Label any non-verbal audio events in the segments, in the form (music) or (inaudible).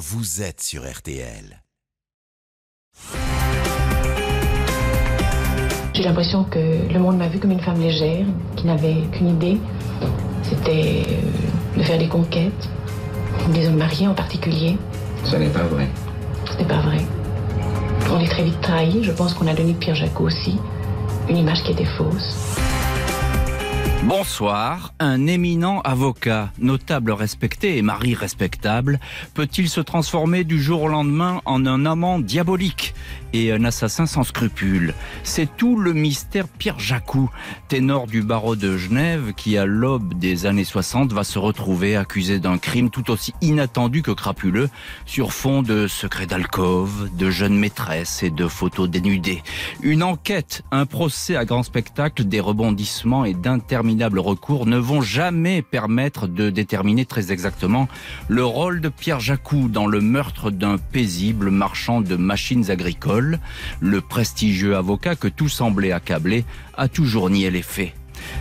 vous êtes sur RTL. J'ai l'impression que le monde m'a vue comme une femme légère, qui n'avait qu'une idée, c'était euh, de faire des conquêtes, des hommes mariés en particulier. Ce n'est pas vrai. Ce n'est pas vrai. On est très vite trahi. Je pense qu'on a donné de Pierre Jacques aussi une image qui était fausse. Bonsoir. Un éminent avocat, notable respecté et mari respectable, peut-il se transformer du jour au lendemain en un amant diabolique et un assassin sans scrupules C'est tout le mystère Pierre Jacou, ténor du barreau de Genève, qui à l'aube des années 60 va se retrouver accusé d'un crime tout aussi inattendu que crapuleux, sur fond de secrets d'alcôve, de jeunes maîtresses et de photos dénudées. Une enquête, un procès à grand spectacle, des rebondissements et d'interminables recours ne vont jamais permettre de déterminer très exactement le rôle de Pierre Jacou dans le meurtre d'un paisible marchand de machines agricoles le prestigieux avocat que tout semblait accabler a toujours nié les faits.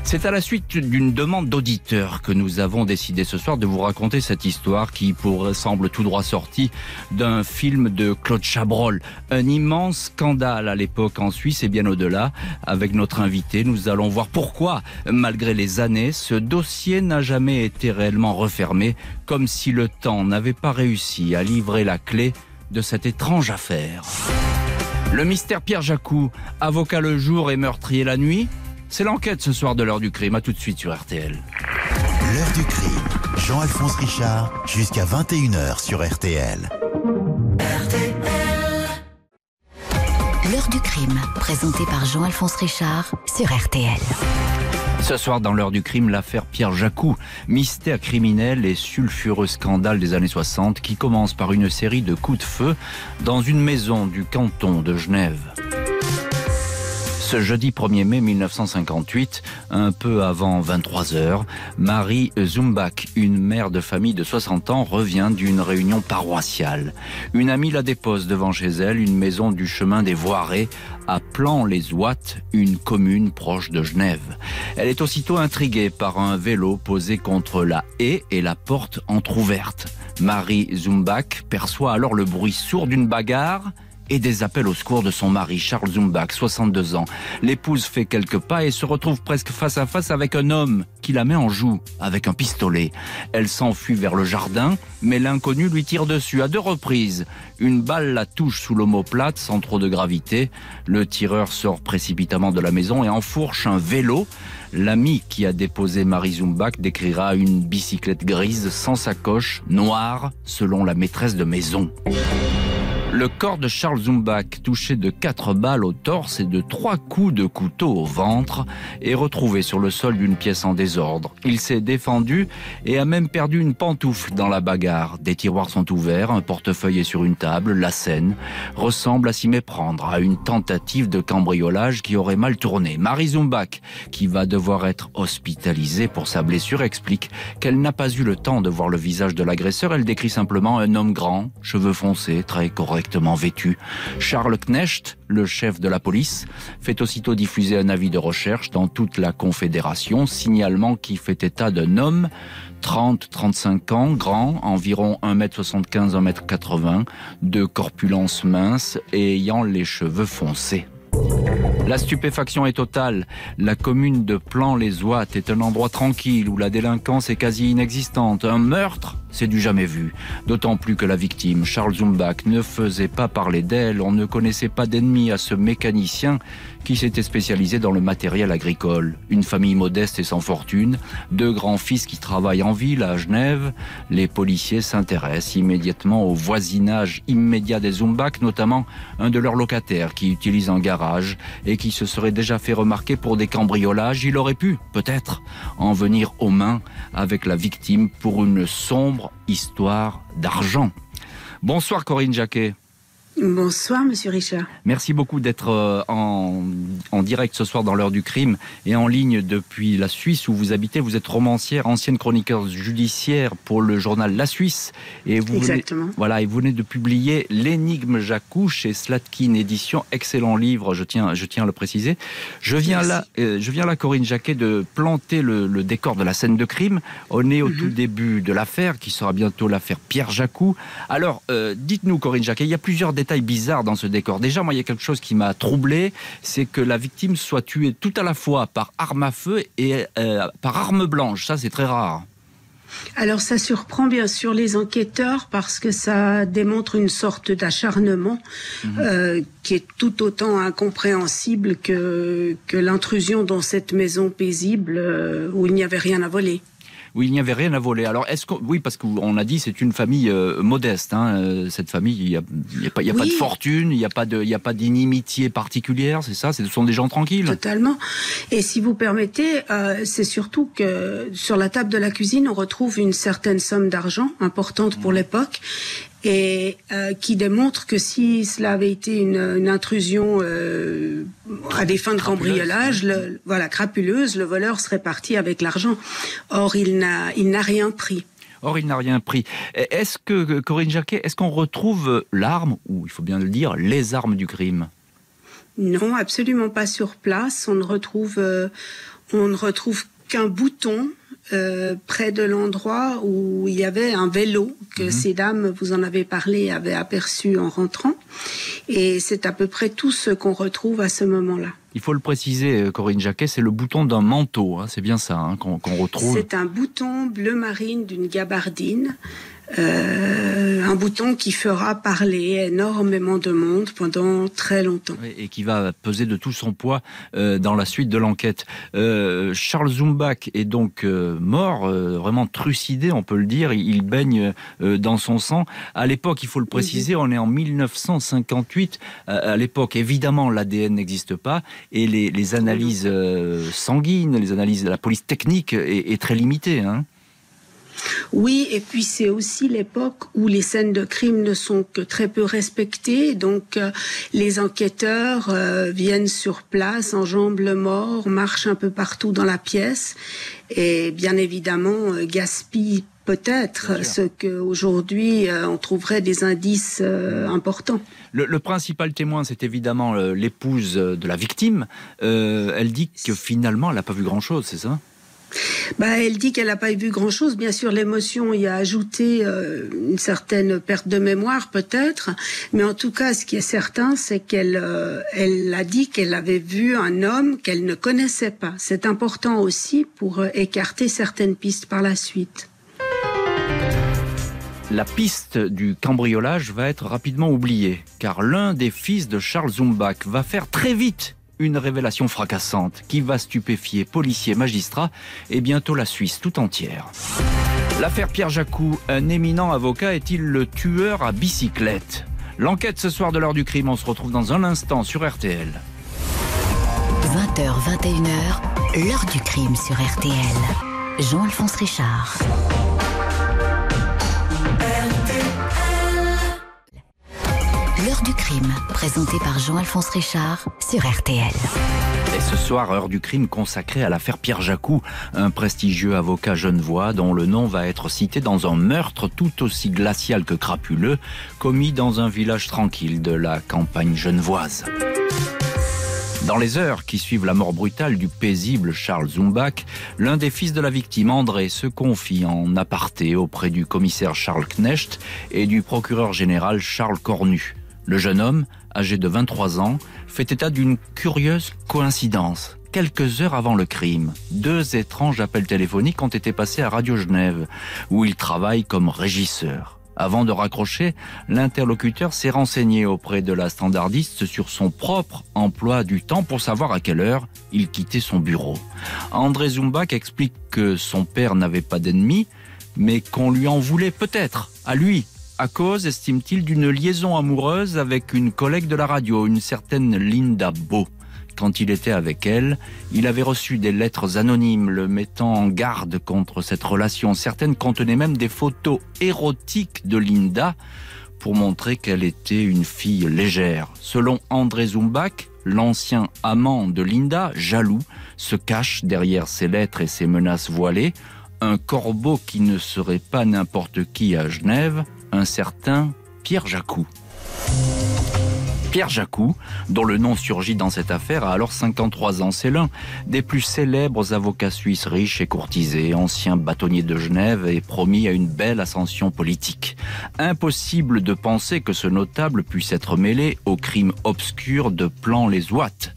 C'est à la suite d'une demande d'auditeur que nous avons décidé ce soir de vous raconter cette histoire qui pour, semble tout droit sortie d'un film de Claude Chabrol. Un immense scandale à l'époque en Suisse et bien au-delà. Avec notre invité, nous allons voir pourquoi, malgré les années, ce dossier n'a jamais été réellement refermé, comme si le temps n'avait pas réussi à livrer la clé de cette étrange affaire. Le mystère Pierre Jacou, avocat le jour et meurtrier la nuit, c'est l'enquête ce soir de l'heure du crime. À tout de suite sur RTL. L'heure du crime, Jean-Alphonse Richard, jusqu'à 21h sur RTL. L'heure du crime, présenté par Jean-Alphonse Richard sur RTL. Ce soir, dans l'heure du crime, l'affaire Pierre Jacou, mystère criminel et sulfureux scandale des années 60 qui commence par une série de coups de feu dans une maison du canton de Genève. Ce jeudi 1er mai 1958, un peu avant 23 heures, Marie Zumbach, une mère de famille de 60 ans, revient d'une réunion paroissiale. Une amie la dépose devant chez elle, une maison du chemin des Voirées, à Plan-les-Ouates, une commune proche de Genève. Elle est aussitôt intriguée par un vélo posé contre la haie et la porte entr'ouverte. Marie Zumbach perçoit alors le bruit sourd d'une bagarre et des appels au secours de son mari Charles Zumbach, 62 ans. L'épouse fait quelques pas et se retrouve presque face à face avec un homme qui la met en joue avec un pistolet. Elle s'enfuit vers le jardin, mais l'inconnu lui tire dessus à deux reprises. Une balle la touche sous l'omoplate sans trop de gravité. Le tireur sort précipitamment de la maison et enfourche un vélo. L'ami qui a déposé Marie Zumbach décrira une bicyclette grise sans sacoche, noire, selon la maîtresse de maison. Le corps de Charles Zumbach, touché de quatre balles au torse et de trois coups de couteau au ventre, est retrouvé sur le sol d'une pièce en désordre. Il s'est défendu et a même perdu une pantoufle dans la bagarre. Des tiroirs sont ouverts, un portefeuille est sur une table, la scène ressemble à s'y méprendre, à une tentative de cambriolage qui aurait mal tourné. Marie Zumbach, qui va devoir être hospitalisée pour sa blessure, explique qu'elle n'a pas eu le temps de voir le visage de l'agresseur. Elle décrit simplement un homme grand, cheveux foncés, très correct correctement. Charles Knecht, le chef de la police, fait aussitôt diffuser un avis de recherche dans toute la Confédération, signalement qui fait état d'un homme 30-35 ans, grand, environ 1m75, 1m80, de corpulence mince et ayant les cheveux foncés. La stupéfaction est totale. La commune de Plan-les-Ouates est un endroit tranquille où la délinquance est quasi inexistante. Un meurtre c'est du jamais vu. D'autant plus que la victime, Charles Zumbach, ne faisait pas parler d'elle. On ne connaissait pas d'ennemi à ce mécanicien qui s'était spécialisé dans le matériel agricole. Une famille modeste et sans fortune, deux grands-fils qui travaillent en ville à Genève. Les policiers s'intéressent immédiatement au voisinage immédiat des Zumbach, notamment un de leurs locataires qui utilise un garage et qui se serait déjà fait remarquer pour des cambriolages. Il aurait pu, peut-être, en venir aux mains avec la victime pour une sombre histoire d'argent. Bonsoir Corinne Jacquet. Bonsoir, monsieur Richard. Merci beaucoup d'être euh, en, en, direct ce soir dans l'heure du crime et en ligne depuis la Suisse où vous habitez. Vous êtes romancière, ancienne chroniqueur judiciaire pour le journal La Suisse. Et vous Exactement. Venez, voilà, et vous venez de publier L'énigme Jacou chez Slatkin Édition. Excellent livre, je tiens, je tiens à le préciser. Je viens là, euh, je viens là, Corinne Jacquet, de planter le, le, décor de la scène de crime. On est au mm -hmm. tout début de l'affaire, qui sera bientôt l'affaire Pierre Jacou. Alors, euh, dites-nous, Corinne Jacquet, il y a plusieurs détails bizarre dans ce décor. Déjà, moi, il y a quelque chose qui m'a troublé, c'est que la victime soit tuée tout à la fois par arme à feu et euh, par arme blanche. Ça, c'est très rare. Alors ça surprend bien sûr les enquêteurs parce que ça démontre une sorte d'acharnement mmh. euh, qui est tout autant incompréhensible que, que l'intrusion dans cette maison paisible euh, où il n'y avait rien à voler où il n'y avait rien à voler. Alors, est-ce que oui, parce qu'on a dit c'est une famille euh, modeste. Hein, euh, cette famille, il n'y a, y a, pas, y a oui. pas de fortune, il n'y a pas de, il y a pas d'inimitié particulière. C'est ça. Ce sont des gens tranquilles. Totalement. Et si vous permettez, euh, c'est surtout que sur la table de la cuisine, on retrouve une certaine somme d'argent importante pour l'époque et euh, qui démontre que si cela avait été une, une intrusion euh, à des fins de cambriolage, le, voilà, crapuleuse, le voleur serait parti avec l'argent. Or, il n'a, il n'a rien pris. Or, il n'a rien pris. Est-ce que, Corinne Jacquet, est-ce qu'on retrouve l'arme, ou il faut bien le dire, les armes du crime? Non, absolument pas sur place. On ne retrouve, euh, on ne retrouve qu'un bouton euh, près de l'endroit où il y avait un vélo que mmh. ces dames, vous en avez parlé, avaient aperçu en rentrant. Et c'est à peu près tout ce qu'on retrouve à ce moment-là. Il faut le préciser, euh, Corinne Jacquet, c'est le bouton d'un manteau, hein, c'est bien ça hein, qu'on qu retrouve. C'est un bouton bleu marine d'une gabardine euh, un bouton qui fera parler énormément de monde pendant très longtemps. Et qui va peser de tout son poids euh, dans la suite de l'enquête. Euh, Charles Zumbach est donc mort, vraiment trucidé, on peut le dire. Il baigne dans son sang. À l'époque, il faut le préciser, on est en 1958. à l'époque, évidemment, l'ADN n'existe pas et les, les analyses sanguines, les analyses de la police technique est, est très limitée. Hein. Oui, et puis c'est aussi l'époque où les scènes de crime ne sont que très peu respectées, donc euh, les enquêteurs euh, viennent sur place, enjambent le mort, marchent un peu partout dans la pièce, et bien évidemment euh, gaspillent peut-être ce qu'aujourd'hui euh, on trouverait des indices euh, importants. Le, le, principal témoin, c'est évidemment l'épouse de la victime. elle dit que finalement, elle n'a pas vu grand-chose, c'est ça? Bah, elle dit qu'elle n'a pas vu grand-chose. Bien sûr, l'émotion y a ajouté euh, une certaine perte de mémoire, peut-être. Mais en tout cas, ce qui est certain, c'est qu'elle euh, elle a dit qu'elle avait vu un homme qu'elle ne connaissait pas. C'est important aussi pour euh, écarter certaines pistes par la suite. La piste du cambriolage va être rapidement oubliée, car l'un des fils de Charles Zumbach va faire très vite une révélation fracassante qui va stupéfier policiers, magistrats et bientôt la Suisse tout entière. L'affaire Pierre Jacou, un éminent avocat, est-il le tueur à bicyclette? L'enquête ce soir de l'heure du crime, on se retrouve dans un instant sur RTL. 20h, 21h, l'heure du crime sur RTL. Jean-Alphonse Richard. L'heure du crime, présenté par Jean-Alphonse Richard sur RTL. Et ce soir, heure du crime consacrée à l'affaire Pierre Jacou, un prestigieux avocat genevois dont le nom va être cité dans un meurtre tout aussi glacial que crapuleux, commis dans un village tranquille de la campagne genevoise. Dans les heures qui suivent la mort brutale du paisible Charles Zumbach, l'un des fils de la victime, André, se confie en aparté auprès du commissaire Charles Knecht et du procureur général Charles Cornu. Le jeune homme, âgé de 23 ans, fait état d'une curieuse coïncidence. Quelques heures avant le crime, deux étranges appels téléphoniques ont été passés à Radio Genève, où il travaille comme régisseur. Avant de raccrocher, l'interlocuteur s'est renseigné auprès de la standardiste sur son propre emploi du temps pour savoir à quelle heure il quittait son bureau. André Zumbach explique que son père n'avait pas d'ennemis, mais qu'on lui en voulait peut-être, à lui, à cause, estime-t-il, d'une liaison amoureuse avec une collègue de la radio, une certaine Linda Beau. Quand il était avec elle, il avait reçu des lettres anonymes le mettant en garde contre cette relation. Certaines contenaient même des photos érotiques de Linda pour montrer qu'elle était une fille légère. Selon André Zumbach, l'ancien amant de Linda, jaloux, se cache derrière ses lettres et ses menaces voilées, un corbeau qui ne serait pas n'importe qui à Genève, un certain Pierre Jacou. Pierre Jacou, dont le nom surgit dans cette affaire, a alors 53 ans. C'est l'un des plus célèbres avocats suisses riches et courtisés, ancien bâtonnier de Genève et promis à une belle ascension politique. Impossible de penser que ce notable puisse être mêlé au crime obscur de Plan les Ouates.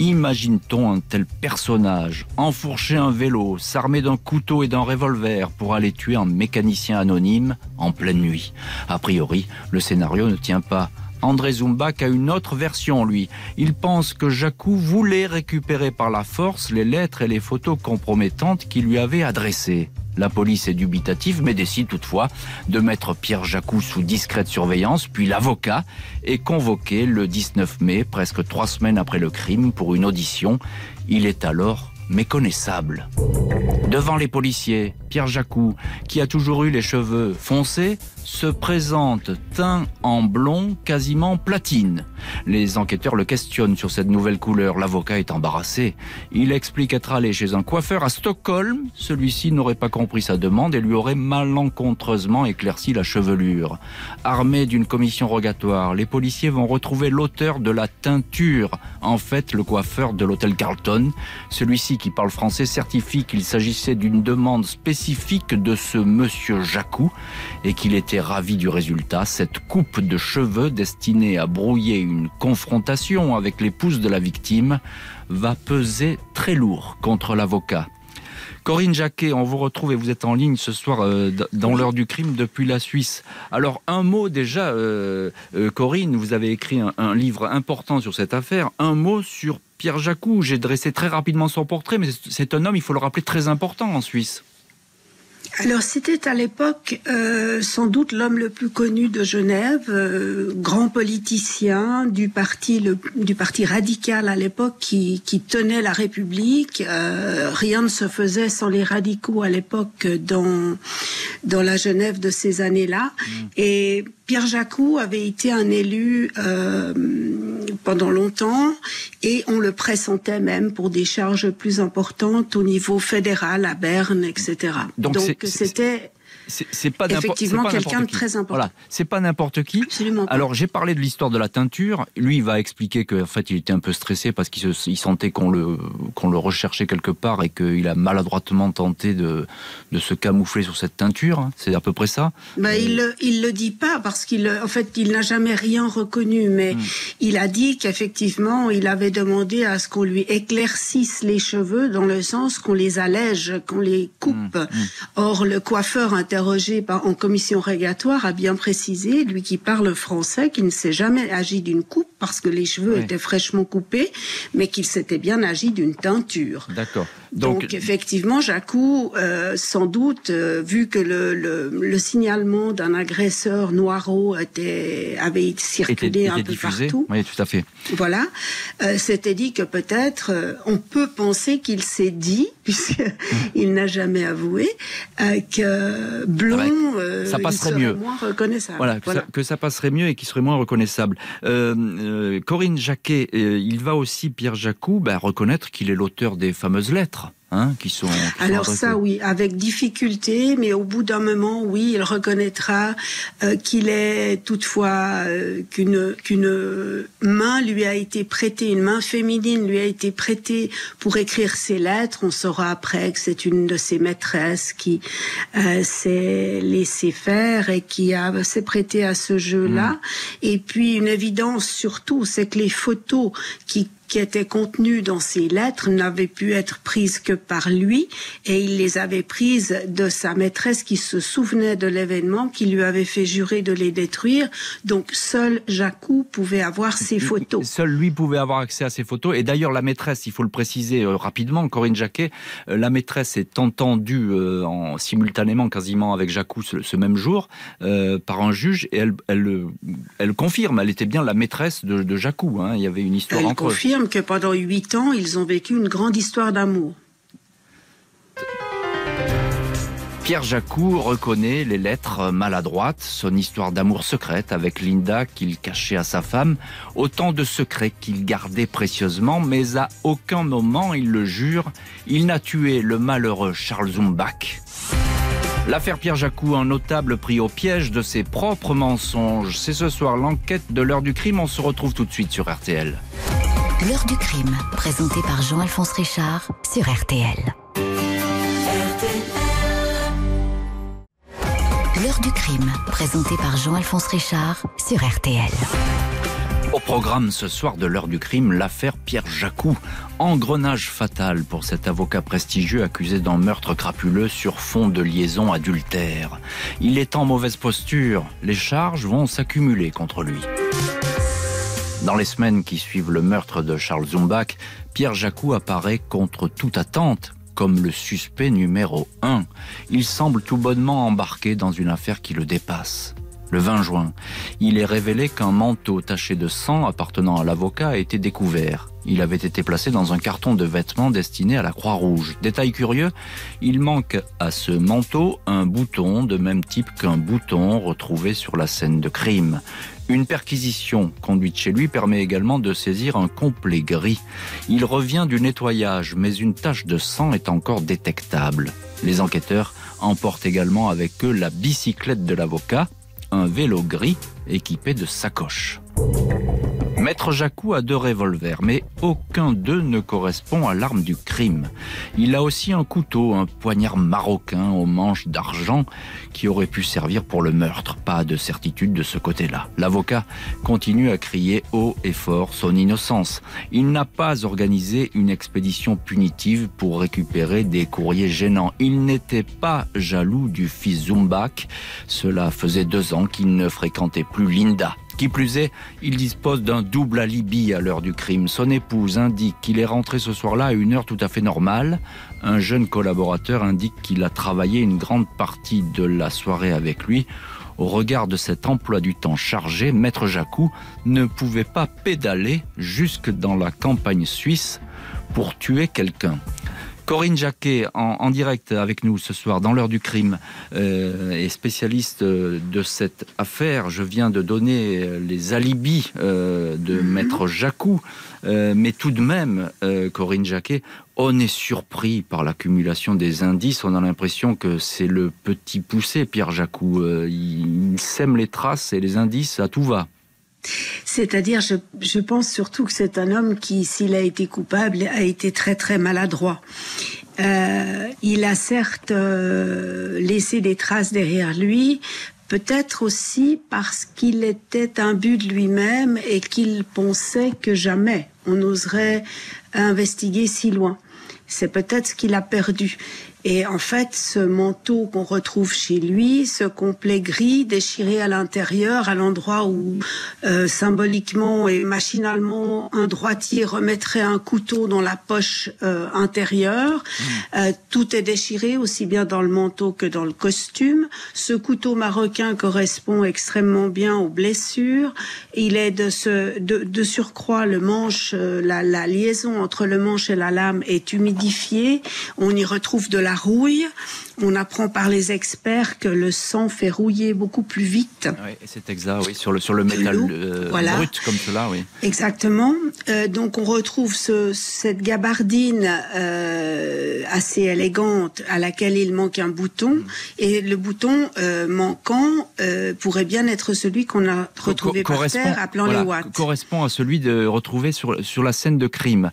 Imagine-t-on un tel personnage enfourcher un vélo, s'armer d'un couteau et d'un revolver pour aller tuer un mécanicien anonyme en pleine nuit? A priori, le scénario ne tient pas. André Zumbach a une autre version, lui. Il pense que Jacou voulait récupérer par la force les lettres et les photos compromettantes qu'il lui avait adressées. La police est dubitative, mais décide toutefois de mettre Pierre Jacou sous discrète surveillance, puis l'avocat est convoqué le 19 mai, presque trois semaines après le crime, pour une audition. Il est alors méconnaissable. Devant les policiers, Pierre Jacou, qui a toujours eu les cheveux foncés, se présente teint en blond, quasiment platine. Les enquêteurs le questionnent sur cette nouvelle couleur. L'avocat est embarrassé. Il explique être allé chez un coiffeur à Stockholm. Celui-ci n'aurait pas compris sa demande et lui aurait malencontreusement éclairci la chevelure. Armé d'une commission rogatoire, les policiers vont retrouver l'auteur de la teinture. En fait, le coiffeur de l'hôtel Carlton. Celui-ci qui parle français certifie qu'il s'agissait d'une demande spécifique de ce monsieur Jacou et qu'il était ravi du résultat. Cette coupe de cheveux destinée à brouiller une confrontation avec l'épouse de la victime va peser très lourd contre l'avocat. Corinne Jacquet, on vous retrouve et vous êtes en ligne ce soir euh, dans l'heure du crime depuis la Suisse. Alors un mot déjà, euh, euh, Corinne, vous avez écrit un, un, livre important sur cette affaire. Un mot sur Pierre Jacou. J'ai dressé très rapidement son portrait, mais c'est un homme, il faut le rappeler, très important en Suisse. Alors c'était à l'époque euh, sans doute l'homme le plus connu de Genève, euh, grand politicien du parti le, du parti radical à l'époque qui, qui, tenait la République. Euh, rien ne se faisait sans les radicaux à l'époque dans dans la Genève de ces années-là. Mmh. Et Pierre Jacou avait été un élu euh, pendant longtemps et on le pressentait même pour des charges plus importantes au niveau fédéral à Berne, etc. Donc c'était c'est pas effectivement quelqu'un de très important. Voilà, c'est pas n'importe qui. Absolument. Alors j'ai parlé de l'histoire de la teinture. Lui, il va expliquer qu'en fait, il était un peu stressé parce qu'il il sentait qu'on le qu'on le recherchait quelque part et qu'il a maladroitement tenté de de se camoufler sur cette teinture. C'est à peu près ça. Bah, il le, il le dit pas parce qu'il en fait il n'a jamais rien reconnu, mais hmm. il a dit qu'effectivement il avait demandé à ce qu'on lui éclaircisse les cheveux dans le sens qu'on les allège, qu'on les coupe. Hmm. Hmm. Or le coiffeur inter interrogé en commission régatoire, a bien précisé, lui qui parle français, qu'il ne s'est jamais agi d'une coupe parce que les cheveux oui. étaient fraîchement coupés, mais qu'il s'était bien agi d'une teinture. D'accord. Donc, Donc, effectivement, Jacou, euh, sans doute, euh, vu que le, le, le signalement d'un agresseur était, avait circulé était, un était peu diffusé. partout, Oui, tout à fait. voilà, euh, s'était dit que peut-être euh, on peut penser qu'il s'est dit, (laughs) puisqu'il n'a jamais avoué, que blond, Ah bah, ça il passerait serait mieux. moins reconnaissable. Voilà, que, Ça, que ça passerait mieux et qu'il serait moins reconnaissable. Corinne Jacquet, il va aussi, Pierre Jacou, ben, reconnaître qu'il est l'auteur des fameuses lettres. autres. Hein, qui sont, qui sont Alors ça, oui, avec difficulté, mais au bout d'un moment, oui, il reconnaîtra euh, qu'il est toutefois euh, qu'une qu'une main lui a été prêtée, une main féminine lui a été prêtée pour écrire ses lettres. On saura après que c'est une de ses maîtresses qui euh, s'est laissé faire et qui a s'est prêtée à ce jeu-là. Mmh. Et puis une évidence surtout, c'est que les photos qui qui étaient contenues dans ces lettres n'avaient pu être prises que par lui et il les avait prises de sa maîtresse qui se souvenait de l'événement, qui lui avait fait jurer de les détruire. Donc seul Jacou pouvait avoir ces photos. Seul lui pouvait avoir accès à ces photos. Et d'ailleurs, la maîtresse, il faut le préciser euh, rapidement, Corinne Jacquet, euh, la maîtresse est entendue euh, en, simultanément quasiment avec Jacou ce, ce même jour euh, par un juge et elle, elle, elle confirme, elle était bien la maîtresse de, de Jacou. Hein. Il y avait une histoire Elle entre eux. confirme que pendant huit ans, ils ont vécu une grande histoire d'amour. Pierre Jacou reconnaît les lettres maladroites, son histoire d'amour secrète avec Linda qu'il cachait à sa femme, autant de secrets qu'il gardait précieusement, mais à aucun moment, il le jure, il n'a tué le malheureux Charles Zumbach. L'affaire Pierre Jacou, un notable pris au piège de ses propres mensonges. C'est ce soir l'enquête de l'heure du crime. On se retrouve tout de suite sur RTL. L'heure du crime, présenté par Jean-Alphonse Richard sur RTL. L'heure du crime, présenté par Jean-Alphonse Richard sur RTL. Au programme ce soir de l'heure du crime, l'affaire Pierre Jacou. Engrenage fatal pour cet avocat prestigieux accusé d'un meurtre crapuleux sur fond de liaison adultère. Il est en mauvaise posture. Les charges vont s'accumuler contre lui. Dans les semaines qui suivent le meurtre de Charles Zumbach, Pierre Jacou apparaît contre toute attente comme le suspect numéro 1. Il semble tout bonnement embarqué dans une affaire qui le dépasse. Le 20 juin, il est révélé qu'un manteau taché de sang appartenant à l'avocat a été découvert. Il avait été placé dans un carton de vêtements destiné à la Croix-Rouge. Détail curieux, il manque à ce manteau un bouton de même type qu'un bouton retrouvé sur la scène de crime. Une perquisition conduite chez lui permet également de saisir un complet gris. Il revient du nettoyage, mais une tache de sang est encore détectable. Les enquêteurs emportent également avec eux la bicyclette de l'avocat, un vélo gris équipé de sacoches. Maître Jacou a deux revolvers, mais aucun d'eux ne correspond à l'arme du crime. Il a aussi un couteau, un poignard marocain aux manches d'argent qui aurait pu servir pour le meurtre. Pas de certitude de ce côté-là. L'avocat continue à crier haut et fort son innocence. Il n'a pas organisé une expédition punitive pour récupérer des courriers gênants. Il n'était pas jaloux du fils Zumbach. Cela faisait deux ans qu'il ne fréquentait plus Linda. Qui plus est, il dispose d'un double alibi à l'heure du crime. Son épouse indique qu'il est rentré ce soir-là à une heure tout à fait normale. Un jeune collaborateur indique qu'il a travaillé une grande partie de la soirée avec lui. Au regard de cet emploi du temps chargé, Maître Jacou ne pouvait pas pédaler jusque dans la campagne suisse pour tuer quelqu'un. Corinne Jacquet, en, direct avec nous ce soir dans l'heure du crime, euh, est spécialiste euh, de cette affaire. Je viens de donner euh, les alibis de mhm. Maître Jacou, mais tout de même, Corinne Jacquet, on est surpris par l'accumulation des indices. On a l'impression que c'est le petit poussé, Pierre Jacou. il sème les traces et les indices à tout va. C'est-à-dire, je, pense surtout que c'est un homme qui, s'il a été coupable, a été très très maladroit. Euh, il a certes euh, laissé des traces derrière lui, peut-être aussi parce qu'il était imbu de lui-même et qu'il pensait que jamais on oserait investiguer si loin. C'est peut-être ce qu'il a perdu. Et en fait, ce manteau qu'on retrouve chez lui, ce complet gris déchiré à l'intérieur, à l'endroit où euh, symboliquement et machinalement un droitier remettrait un couteau dans la poche euh, intérieure, mmh. euh, tout est déchiré aussi bien dans le manteau que dans le costume. Ce couteau marocain correspond extrêmement bien aux blessures. Il est de, ce, de, de surcroît le manche, la, la liaison entre le manche et la lame est humidifiée. On y retrouve de la rouille. On apprend par les experts que le sang fait rouiller beaucoup plus vite. Oui, c'est exact, oui, sur le, sur le métal euh, brut comme cela, oui. Exactement. Euh, donc on retrouve ce, cette gabardine euh, assez élégante à laquelle il manque un bouton. Mm. Et le bouton manquant pourrait bien être celui qu'on a retrouvé par terre appelant les watts. Correspond à celui de retrouvé sur, sur la scène de crime.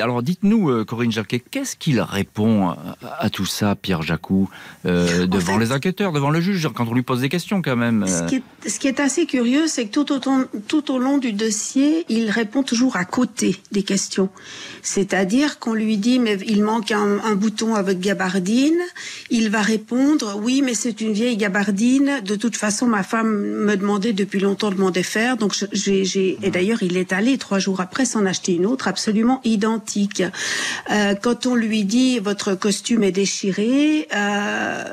alors dites-nous, Corinne Jacquet, qu'est-ce qu'il répond à tout ça? Ça, Pierre Jacou, euh, devant les enquêteurs, devant le juge, quand on lui pose des questions quand même. Ce qui est, ce qui est assez curieux, c'est que tout au, tout au long du dossier, il répond toujours à côté des questions. C'est-à-dire qu'on lui dit, mais il manque un, un, bouton à votre gabardine, il va répondre, oui, mais c'est une vieille gabardine, de toute façon, ma femme me demandait depuis longtemps de m'en défaire, donc j'ai, et d'ailleurs, il est allé trois jours après s'en acheter une autre absolument identique. Euh, quand on lui dit, votre costume est déchiré, Euh,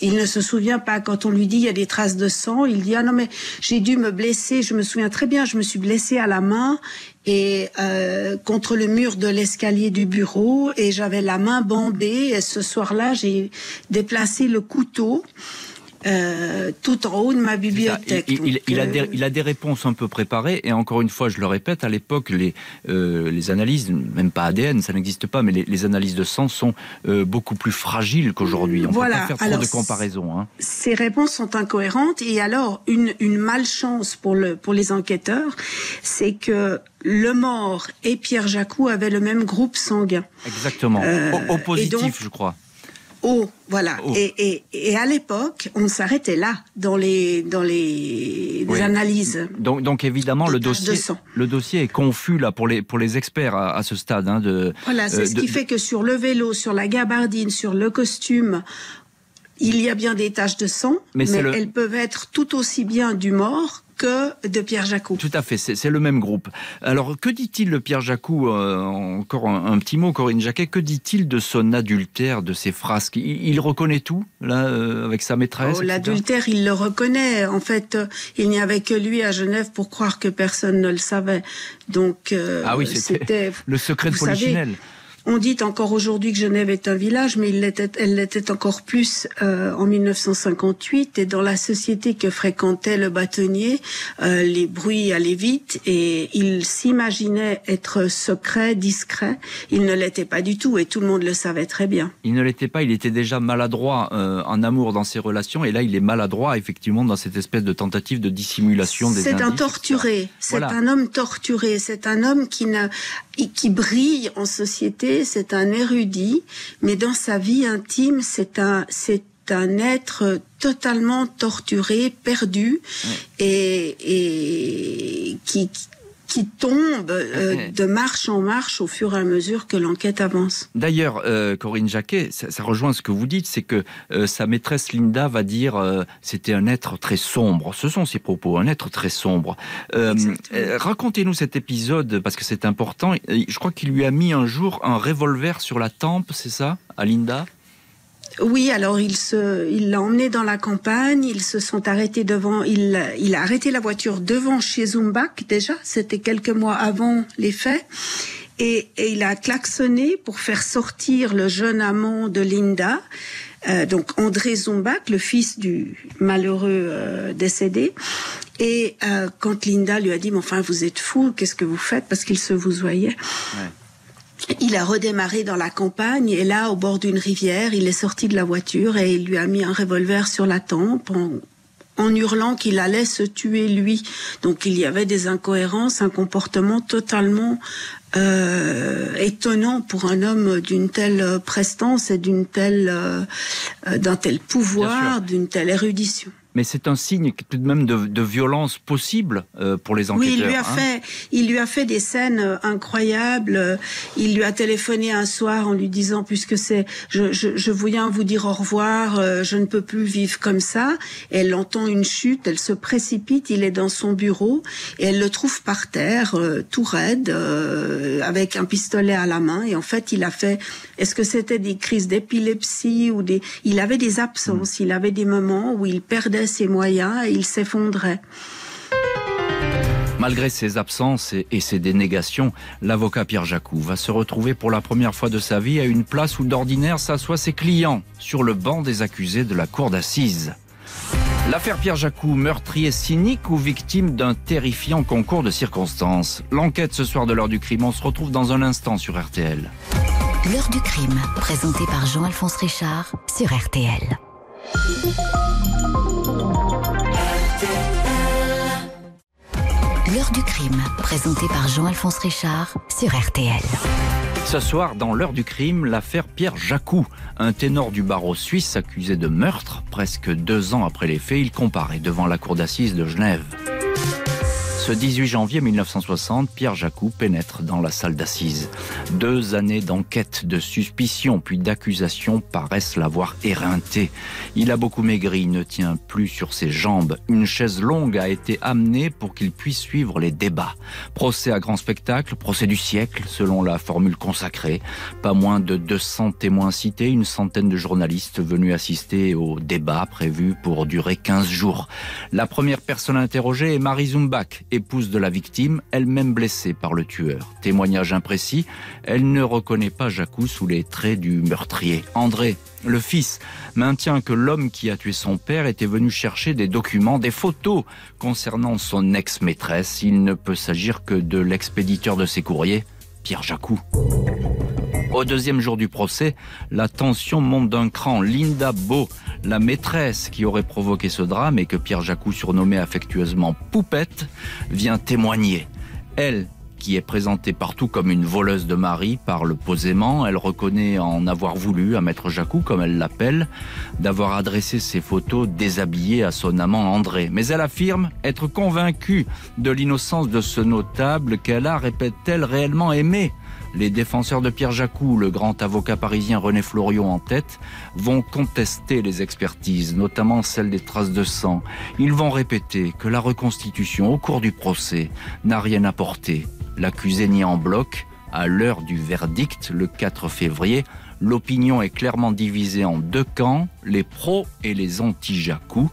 il ne se souvient pas quand on lui dit il y a des traces de sang. Il dit ah non mais j'ai dû me blesser. Je me souviens très bien. Je me suis blessé à la main et euh, contre le mur de l'escalier du bureau et j'avais la main bandée. Et ce soir-là, j'ai déplacé le couteau. Euh, tout en haut de ma bibliothèque. Il, il, il, a des, euh, il, a des, réponses un peu préparées et encore une fois, je le répète, à l'époque, les, euh, les, analyses, même pas ADN, ça n'existe pas, mais les, les, analyses de sang sont euh, beaucoup plus fragiles qu'aujourd'hui. On voilà. peut pas faire trop alors, de comparaison. Hein. Ces réponses sont incohérentes et alors une, une malchance pour, le, pour les enquêteurs, c'est que le mort et Pierre Jacou avaient le même groupe sanguin. Exactement. Au, positif, donc, je crois. Oh, voilà. Oh. Et, et, et, à l'époque, on s'arrêtait là dans les dans les, oui. analyses. Donc, donc évidemment, le dossier le dossier est confus là pour les pour les experts à, à ce stade. Hein, de, voilà, c'est euh, ce qui fait que sur le vélo, sur la gabardine, sur le costume, il y a bien des taches de sang, mais, mais le... elles peuvent être tout aussi bien du mort que de Pierre Jacou. Tout à fait, c'est le même groupe. Alors, que dit-il de Pierre Jacou euh, Encore un, un, petit mot, Corinne Jacquet? Que dit-il de son adultère, de ses frasques? Il, il, reconnaît tout, là, euh, avec sa maîtresse oh, L'adultère, il le reconnaît. En fait, euh, il n'y avait que lui à Genève pour croire que personne ne le savait. Donc, ah oui, c'était (laughs) le secret de Polichinelle. Savez, on dit encore aujourd'hui que Genève est un village, mais il elle l'était encore plus euh, en 1958. Et dans la société que fréquentait le bâtonnier, euh, les bruits allaient vite et il s'imaginait être secret, discret. Il ne l'était pas du tout et tout le monde le savait très bien. Il ne l'était pas, il était déjà maladroit euh, en amour dans ses relations et là il est maladroit effectivement dans cette espèce de tentative de dissimulation des C'est un torturé, c'est voilà. un homme torturé, c'est un homme qui, qui brille en société c'est un érudit, mais dans sa vie intime, c'est un, c'est un être totalement torturé, perdu, ouais. et, et qui, qui tombe euh, de marche en marche au fur et à mesure que l'enquête avance. D'ailleurs, euh, Corinne Jacquet, ça, ça, rejoint ce que vous dites, c'est que euh, sa maîtresse Linda va dire c'était un être très sombre. Ce sont ses propos, un être très sombre. Racontez-nous cet épisode parce que c'est important. Je crois qu'il lui a mis un jour un revolver sur la tempe, c'est ça, à Linda? Oui, alors il se, il l'a emmené dans la campagne. Ils se sont arrêtés devant. Il, il a arrêté la voiture devant chez Zumbach déjà. C'était quelques mois avant les faits. Et, et, il a klaxonné pour faire sortir le jeune amant de Linda. Euh, donc André Zumbach, le fils du malheureux euh, décédé. Et euh, quand Linda lui a dit, mais enfin, vous êtes fou, qu'est-ce que vous faites? Parce qu'il se vous voyait. Ouais. Il a redémarré dans la campagne et là, au bord d'une rivière, il est sorti de la voiture et il lui a mis un revolver sur la tempe en, en hurlant qu'il allait se tuer lui. Donc il y avait des incohérences, un comportement totalement euh, étonnant pour un homme d'une telle prestance et d'une telle euh, d'un tel pouvoir, d'une telle érudition mais c'est un signe tout de même de, de violence possible euh, pour les enquêteurs. Oui, il lui a hein. fait, il lui a fait des scènes euh, incroyables. Il lui a téléphoné un soir en lui disant, puisque c'est, je, je, je viens vous dire au revoir, euh, je ne peux plus vivre comme ça. Elle entend une chute, elle se précipite, il est dans son bureau et elle le trouve par terre, euh, tout raide, euh, avec un pistolet à la main. Et en fait, il a fait, est-ce que c'était des crises d'épilepsie ou des, il avait des absences, mmh. il avait des moments où il perdait ses moyens et il s'effondrait. Malgré ses absences et ses dénégations, l'avocat Pierre Jacou va se retrouver pour la première fois de sa vie à une place où d'ordinaire s'assoient ses clients, sur le banc des accusés de la cour d'assises. L'affaire Pierre Jacou, meurtrier cynique ou victime d'un terrifiant concours de circonstances L'enquête ce soir de l'heure du crime, on se retrouve dans un instant sur RTL. L'heure du crime, présenté par Jean-Alphonse Richard sur RTL. Du crime, présenté par Jean-Alphonse Richard sur RTL. Ce soir, dans l'heure du crime, l'affaire Pierre Jacou, un ténor du barreau suisse accusé de meurtre. Presque deux ans après les faits, il comparaît devant la cour d'assises de Genève. Ce 18 janvier 1960, Pierre Jacou pénètre dans la salle d'assises. Deux années d'enquête, de suspicion puis d'accusation paraissent l'avoir éreinté. Il a beaucoup maigri, ne tient plus sur ses jambes. Une chaise longue a été amenée pour qu'il puisse suivre les débats. Procès à grand spectacle, procès du siècle, selon la formule consacrée. Pas moins de 200 témoins cités, une centaine de journalistes venus assister au débat prévu pour durer 15 jours. La première personne interrogée est Marie Zumbach, épouse de la victime, elle-même blessée par le tueur. Témoignage imprécis, elle ne reconnaît pas Jacou sous les traits du meurtrier. André, le fils, maintient que l'homme qui a tué son père était venu chercher des documents, des photos concernant son ex-maîtresse. Il ne peut s'agir que de l'expéditeur de ses courriers, Pierre Jacou. Au deuxième jour du procès, la tension monte d'un cran. Linda Beau, la maîtresse qui aurait provoqué ce drame et que Pierre Jacou surnommait affectueusement Poupette, vient témoigner. Elle, qui est présentée partout comme une voleuse de mari, parle posément. Elle reconnaît en avoir voulu à Maître Jacou, comme elle l'appelle, d'avoir adressé ses photos déshabillées à son amant André. Mais elle affirme être convaincue de l'innocence de ce notable qu'elle a, répète-t-elle, réellement aimé. Les défenseurs de Pierre Jacou, le grand avocat parisien René Florion en tête, vont contester les expertises, notamment celle des traces de sang. Ils vont répéter que la reconstitution au cours du procès n'a rien apporté. L'accusé nie en bloc. À l'heure du verdict, le 4 février, l'opinion est clairement divisée en deux camps, les pros et les anti-Jacou.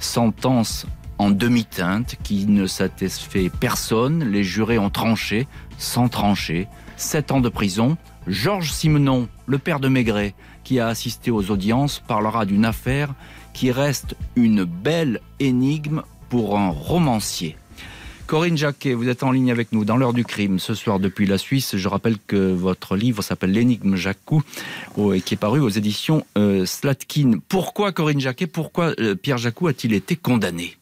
Sentence en demi-teinte qui ne satisfait personne. Les jurés ont tranché, sans trancher. 7 ans de prison. Georges Simenon, le père de Maigret, qui a assisté aux audiences, parlera d'une affaire qui reste une belle énigme pour un romancier. Corinne Jacquet, vous êtes en ligne avec nous dans l'heure du crime ce soir depuis la Suisse. Je rappelle que votre livre s'appelle L'énigme Jacou et qui est paru aux éditions euh, Slatkin. Pourquoi Corinne Jacquet, pourquoi euh, Pierre Jacou a-t-il été condamné?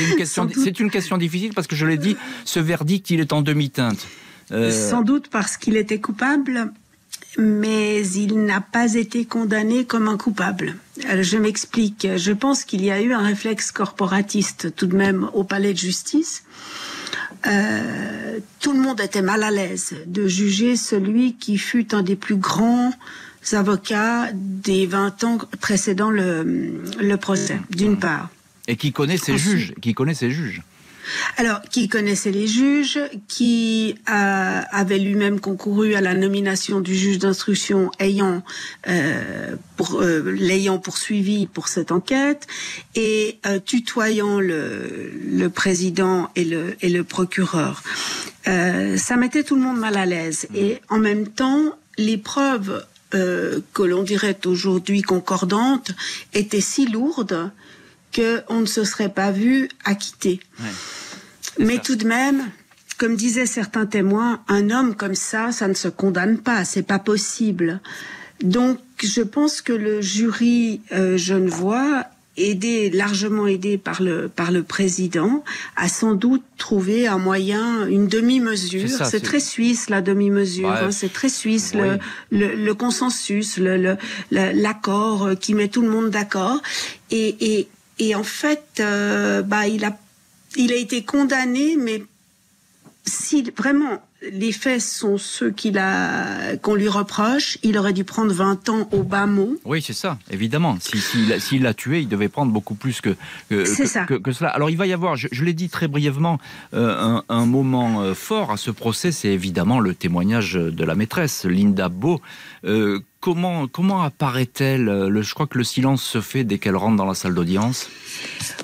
C'est une, question, c'est une question difficile parce que je l'ai dit, ce verdict, il est en demi-teinte. Euh... Sans doute parce qu'il était coupable, mais il n'a pas été condamné comme un coupable. Alors, je m'explique. Je pense qu'il y a eu un réflexe corporatiste tout de même au palais de justice. Euh, tout le monde était mal à l'aise de juger celui qui fut un des plus grands avocats des 20 ans précédant le, le procès, d'une part. Et qui connaît ses juges, qui connaît ses juges. Alors, qui connaissait les juges, qui euh, avait lui-même concouru à la nomination du juge d'instruction ayant euh, pour euh, l'ayant poursuivi pour cette enquête et euh, tutoyant le, le président et le et le procureur. Euh, ça mettait tout le monde mal à l'aise et en même temps les preuves que l'on dirait aujourd'hui concordantes étaient si lourdes qu'on ne se serait pas vu acquitté. Ouais. Mais ça. tout de même, comme disaient certains témoins, un homme comme ça, ça ne se condamne pas, c'est pas possible. Donc, je pense que le jury euh, genevois, aidé largement aidé par le par le président, a sans doute trouvé un moyen, une demi-mesure. C'est très suisse la demi-mesure. Ouais. Hein, c'est très suisse oui. le, le, le consensus, le l'accord le, qui met tout le monde d'accord. Et, et et en fait, euh, bah, il a il a été condamné, mais si vraiment les faits sont ceux qu'il a qu'on lui reproche, il aurait dû prendre 20 ans au bas mot. Oui, c'est ça, évidemment. S'il si, si l'a tué, il devait prendre beaucoup plus que que, que, que, que, cela. Alors il va y avoir, je, je l'ai dit très brièvement, euh, un, un, moment euh, fort à ce procès, c'est évidemment le témoignage de la maîtresse, Linda Beau. Euh, comment comment apparaît-elle Je crois que le silence se fait dès qu'elle rentre dans la salle d'audience.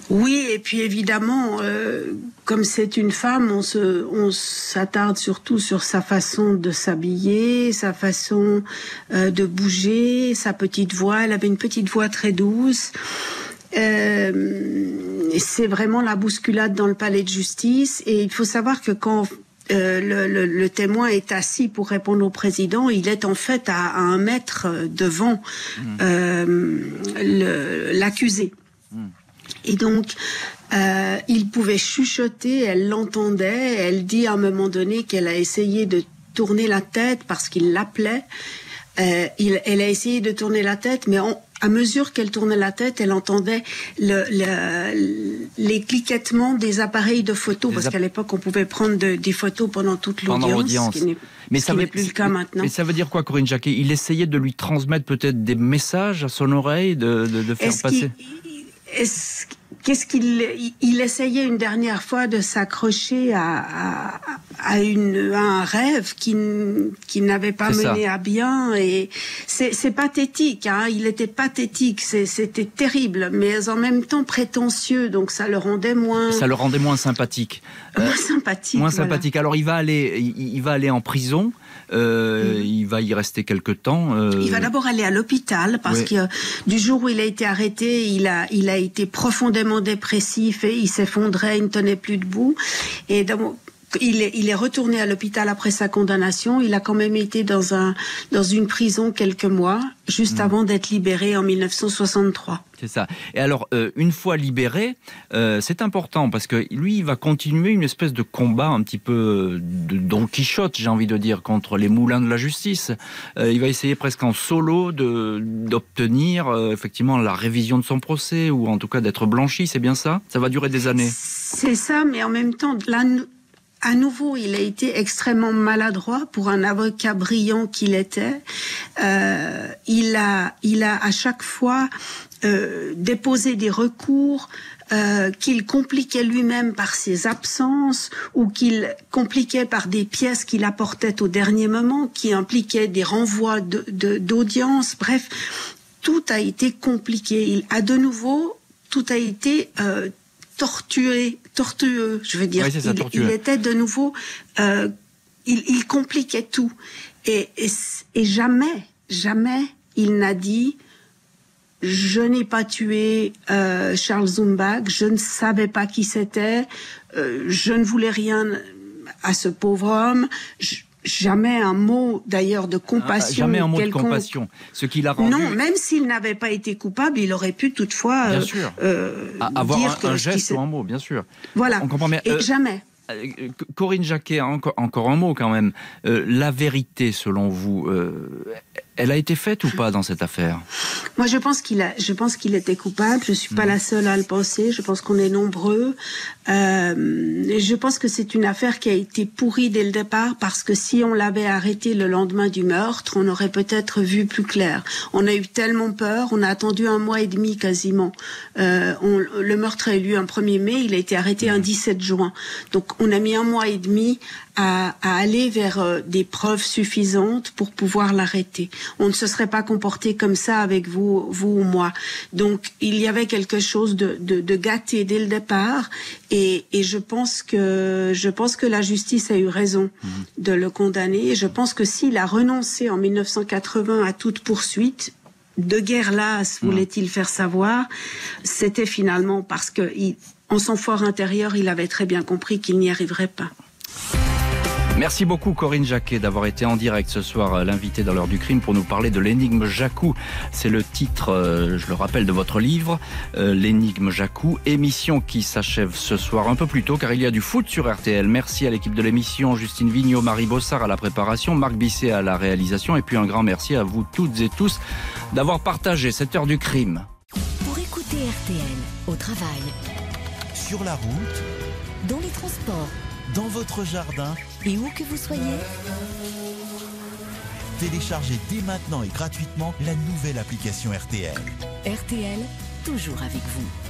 Oui, et puis évidemment, euh, comme c'est une femme, on s'attarde surtout sur sa façon de s'habiller, sa façon euh, de bouger, sa petite voix. Elle avait une petite voix très douce. Euh, c'est vraiment la bousculade dans le palais de justice. Et il faut savoir que quand euh, le, le, le, témoin est assis pour répondre au président, il est en fait à, à un mètre devant mmh. l'accusé. Mmh. Et donc, euh, il pouvait chuchoter, elle l'entendait, elle dit à un moment donné qu'elle a essayé de tourner la tête parce qu'il l'appelait. Euh, il, elle a essayé de tourner la tête, mais on, à mesure qu'elle tournait la tête, elle entendait le, le, les cliquettements des appareils de photo, parce qu'à l'époque, on pouvait prendre de, des photos pendant toute l'audience. Mais ça n'est plus le cas maintenant. Mais ça veut dire quoi, Corinne Jacquet? Il essayait de lui transmettre peut-être des messages à son oreille, de, de, de faire passer? Qu'est-ce qu'il il essayait une dernière fois de s'accrocher à, à, une, un rêve qui, qui n'avait pas mené à bien et c'est pathétique. Hein, il était pathétique, c'était terrible, mais en même temps prétentieux, donc ça le rendait moins. Ça le rendait moins sympathique. Moins euh, sympathique. Moins sympathique. Alors il va aller, il va aller en prison. Euh, mm. Il va y rester quelque temps. Euh... Il va d'abord aller à l'hôpital parce que du jour où il a été arrêté, il a, il a été profondément dépressif et il s'effondrait, il ne tenait plus debout. Et donc, il est, il est retourné à l'hôpital après sa condamnation. Il a quand même été dans, un, dans une prison quelques mois, juste mm. avant d'être libéré en 1963. C'est ça. Et alors, euh, une fois libéré, euh, c'est important parce que lui, il va continuer une espèce de combat un petit peu euh, de Don Quichotte, j'ai envie de dire, contre les moulins de la justice. il va essayer presque en solo d'obtenir effectivement la révision de son procès ou en tout cas d'être blanchi. C'est bien ça? Ça va durer des années? C'est ça, mais en même temps, là, à nouveau, il a été extrêmement maladroit pour un avocat brillant qu'il était. Euh, il a, il a à chaque fois euh, déposé des recours euh, qu'il compliquait lui-même par ses absences ou qu'il compliquait par des pièces qu'il apportait au dernier moment, qui impliquaient des renvois d'audience. De, Bref, tout a été compliqué. Il a de nouveau, tout a été euh, tortué, tortueux, je veux dire. il, était de nouveau, euh, il, compliquait tout. Et, et, jamais, jamais, il n'a dit je n'ai pas tué euh, Charles Zumbach, je ne savais pas qui c'était, euh, je ne voulais rien à ce pauvre homme. Jamais un mot d'ailleurs de compassion. Ah, jamais un mot de compassion. Ce qu'il a rendu. Non, même s'il n'avait pas été coupable, il aurait pu toutefois bien sûr. Euh, avoir dire un, un geste ou un mot, bien sûr. Voilà. On comprend bien. Et jamais. Euh, Corinne Jacquet, encore, encore un mot quand même. Euh, la vérité, selon vous, euh, elle a été faite ou pas dans cette affaire? Moi, je pense qu'il a, je pense qu'il était coupable. Je suis pas hmm. la seule à le penser. Je pense qu'on est nombreux. Euh, je pense que c'est une affaire qui a été pourrie dès le départ parce que si on l'avait arrêté le lendemain du meurtre, on aurait peut-être vu plus clair. On a eu tellement peur. On a attendu un mois et demi quasiment. Euh, on, le meurtre a eu lieu un 1er mai. Il a été arrêté un 17 juin. Donc, on a mis un mois et demi à, à aller vers euh, des preuves suffisantes pour pouvoir l'arrêter. On ne se serait pas comporté comme ça avec vous, vous ou moi. Donc il y avait quelque chose de, de, de gâté dès le départ, et, et, je pense que je pense que la justice a eu raison mhm. de le condamner. Et je pense que s'il a renoncé en 1980 à toute poursuite, de guerre lasse, mhm. voulait-il faire savoir, c'était finalement parce que il, en son fort intérieur, il avait très bien compris qu'il n'y arriverait pas. Merci beaucoup Corinne Jacquet d'avoir été en direct ce soir, euh, l'invité dans l'heure du crime pour nous parler de l'énigme Jacou. C'est le titre, euh, je le rappelle, de votre livre, euh, l'énigme Jacou, émission qui s'achève ce soir un peu plus tôt car il y a du foot sur RTL. Merci à l'équipe de l'émission, Justine Vignot, Marie Bossard à la préparation, Marc Bisset à la réalisation et puis un grand merci à vous toutes et tous d'avoir partagé cette heure du crime. Pour écouter RTL au travail, sur la route, dans les transports, dans votre jardin et où que vous soyez. Téléchargez dès maintenant et gratuitement la nouvelle application RTL. RTL, toujours avec vous.